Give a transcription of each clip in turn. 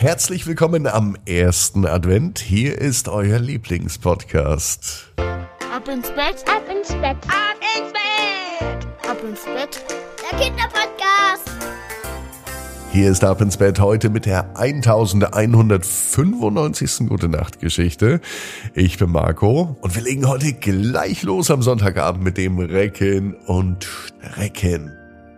Herzlich willkommen am ersten Advent. Hier ist euer Lieblingspodcast. Ab ins Bett, ab ins Bett, ab ins Bett, ab ins Bett. Der Kinderpodcast. Hier ist Ab ins Bett heute mit der 1195. Gute Nacht Geschichte. Ich bin Marco und wir legen heute gleich los am Sonntagabend mit dem Recken und Strecken.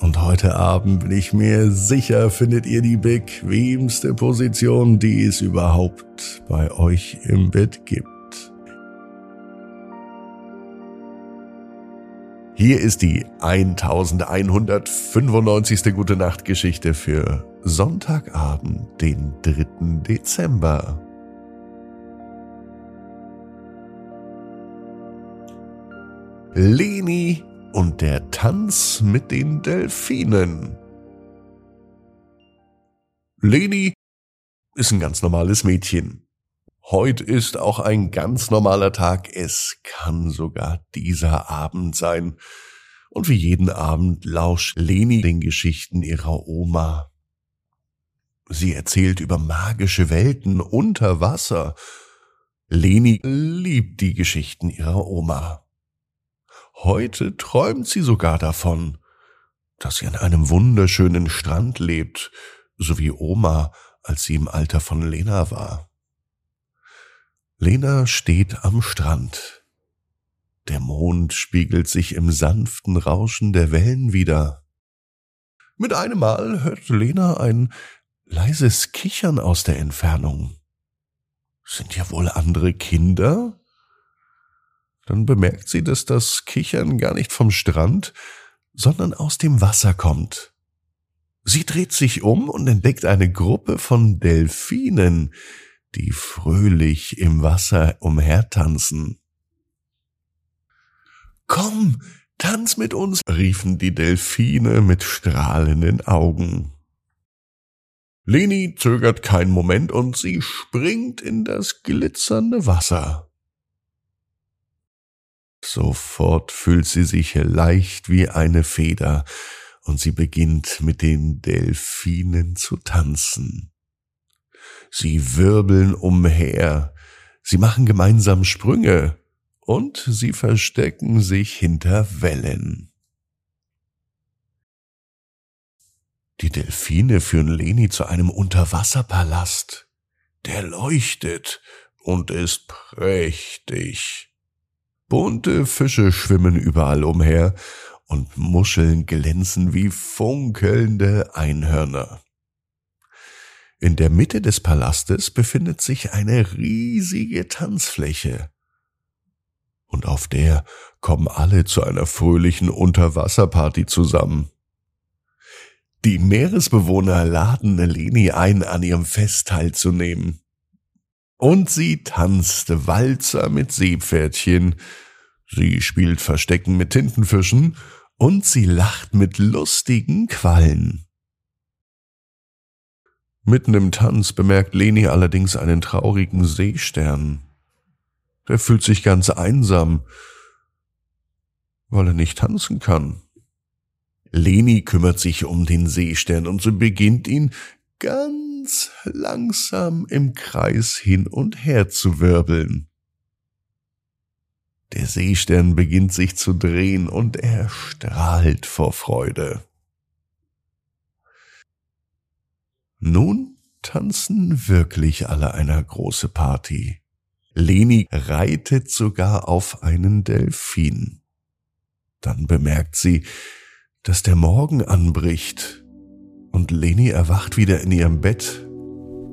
Und heute Abend bin ich mir sicher, findet ihr die bequemste Position, die es überhaupt bei euch im Bett gibt. Hier ist die 1195. Gute Nacht Geschichte für Sonntagabend, den 3. Dezember. Leni und der Tanz mit den Delfinen. Leni ist ein ganz normales Mädchen. Heute ist auch ein ganz normaler Tag. Es kann sogar dieser Abend sein. Und wie jeden Abend lauscht Leni den Geschichten ihrer Oma. Sie erzählt über magische Welten unter Wasser. Leni liebt die Geschichten ihrer Oma. Heute träumt sie sogar davon, dass sie an einem wunderschönen Strand lebt, so wie Oma, als sie im Alter von Lena war. Lena steht am Strand. Der Mond spiegelt sich im sanften Rauschen der Wellen wieder. Mit einem Mal hört Lena ein leises Kichern aus der Entfernung. Sind ja wohl andere Kinder? Dann bemerkt sie, dass das Kichern gar nicht vom Strand, sondern aus dem Wasser kommt. Sie dreht sich um und entdeckt eine Gruppe von Delfinen, die fröhlich im Wasser umhertanzen. Komm, tanz mit uns, riefen die Delfine mit strahlenden Augen. Leni zögert keinen Moment und sie springt in das glitzernde Wasser. Sofort fühlt sie sich leicht wie eine Feder und sie beginnt mit den Delfinen zu tanzen. Sie wirbeln umher, sie machen gemeinsam Sprünge und sie verstecken sich hinter Wellen. Die Delfine führen Leni zu einem Unterwasserpalast. Der leuchtet und ist prächtig. Bunte Fische schwimmen überall umher und Muscheln glänzen wie funkelnde Einhörner. In der Mitte des Palastes befindet sich eine riesige Tanzfläche. Und auf der kommen alle zu einer fröhlichen Unterwasserparty zusammen. Die Meeresbewohner laden Leni ein, an ihrem Fest teilzunehmen. Und sie tanzt Walzer mit Seepferdchen, sie spielt Verstecken mit Tintenfischen und sie lacht mit lustigen Quallen. Mitten im Tanz bemerkt Leni allerdings einen traurigen Seestern. Der fühlt sich ganz einsam, weil er nicht tanzen kann. Leni kümmert sich um den Seestern und so beginnt ihn ganz ganz langsam im Kreis hin und her zu wirbeln. Der Seestern beginnt sich zu drehen und er strahlt vor Freude. Nun tanzen wirklich alle einer große Party. Leni reitet sogar auf einen Delfin. Dann bemerkt sie, dass der Morgen anbricht und Leni erwacht wieder in ihrem Bett.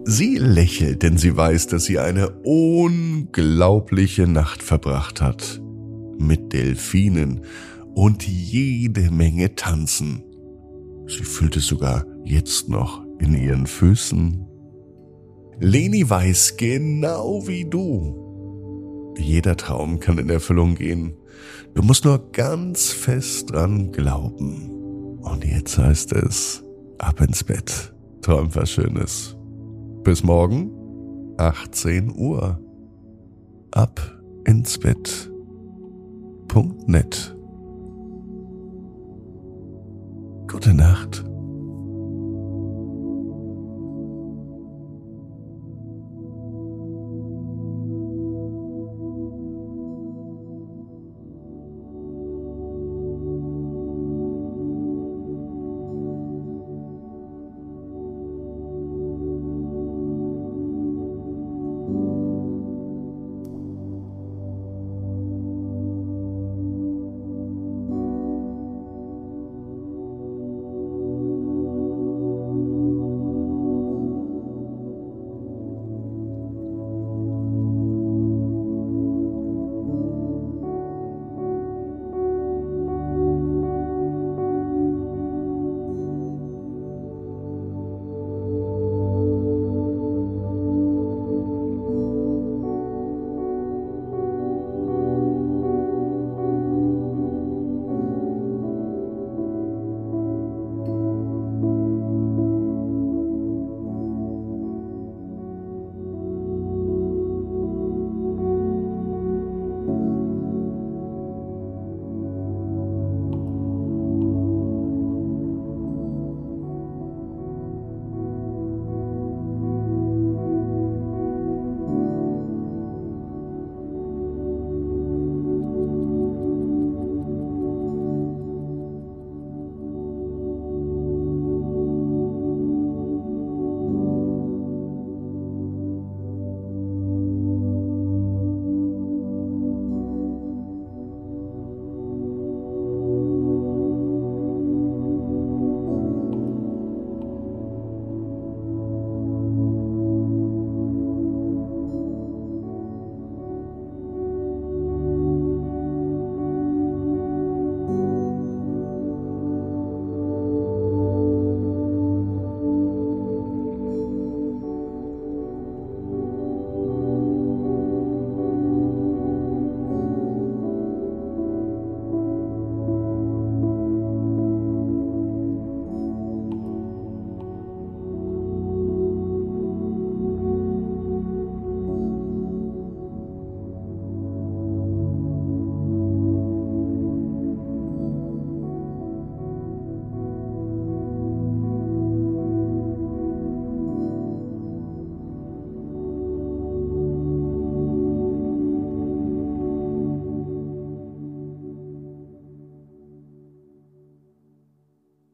Sie lächelt, denn sie weiß, dass sie eine unglaubliche Nacht verbracht hat. Mit Delfinen und jede Menge Tanzen. Sie fühlt es sogar jetzt noch in ihren Füßen. Leni weiß genau wie du, jeder Traum kann in Erfüllung gehen. Du musst nur ganz fest dran glauben. Und jetzt heißt es, ab ins Bett. Träum was Schönes. Bis morgen, 18 Uhr. Ab ins Bett. Punkt net. Gute Nacht.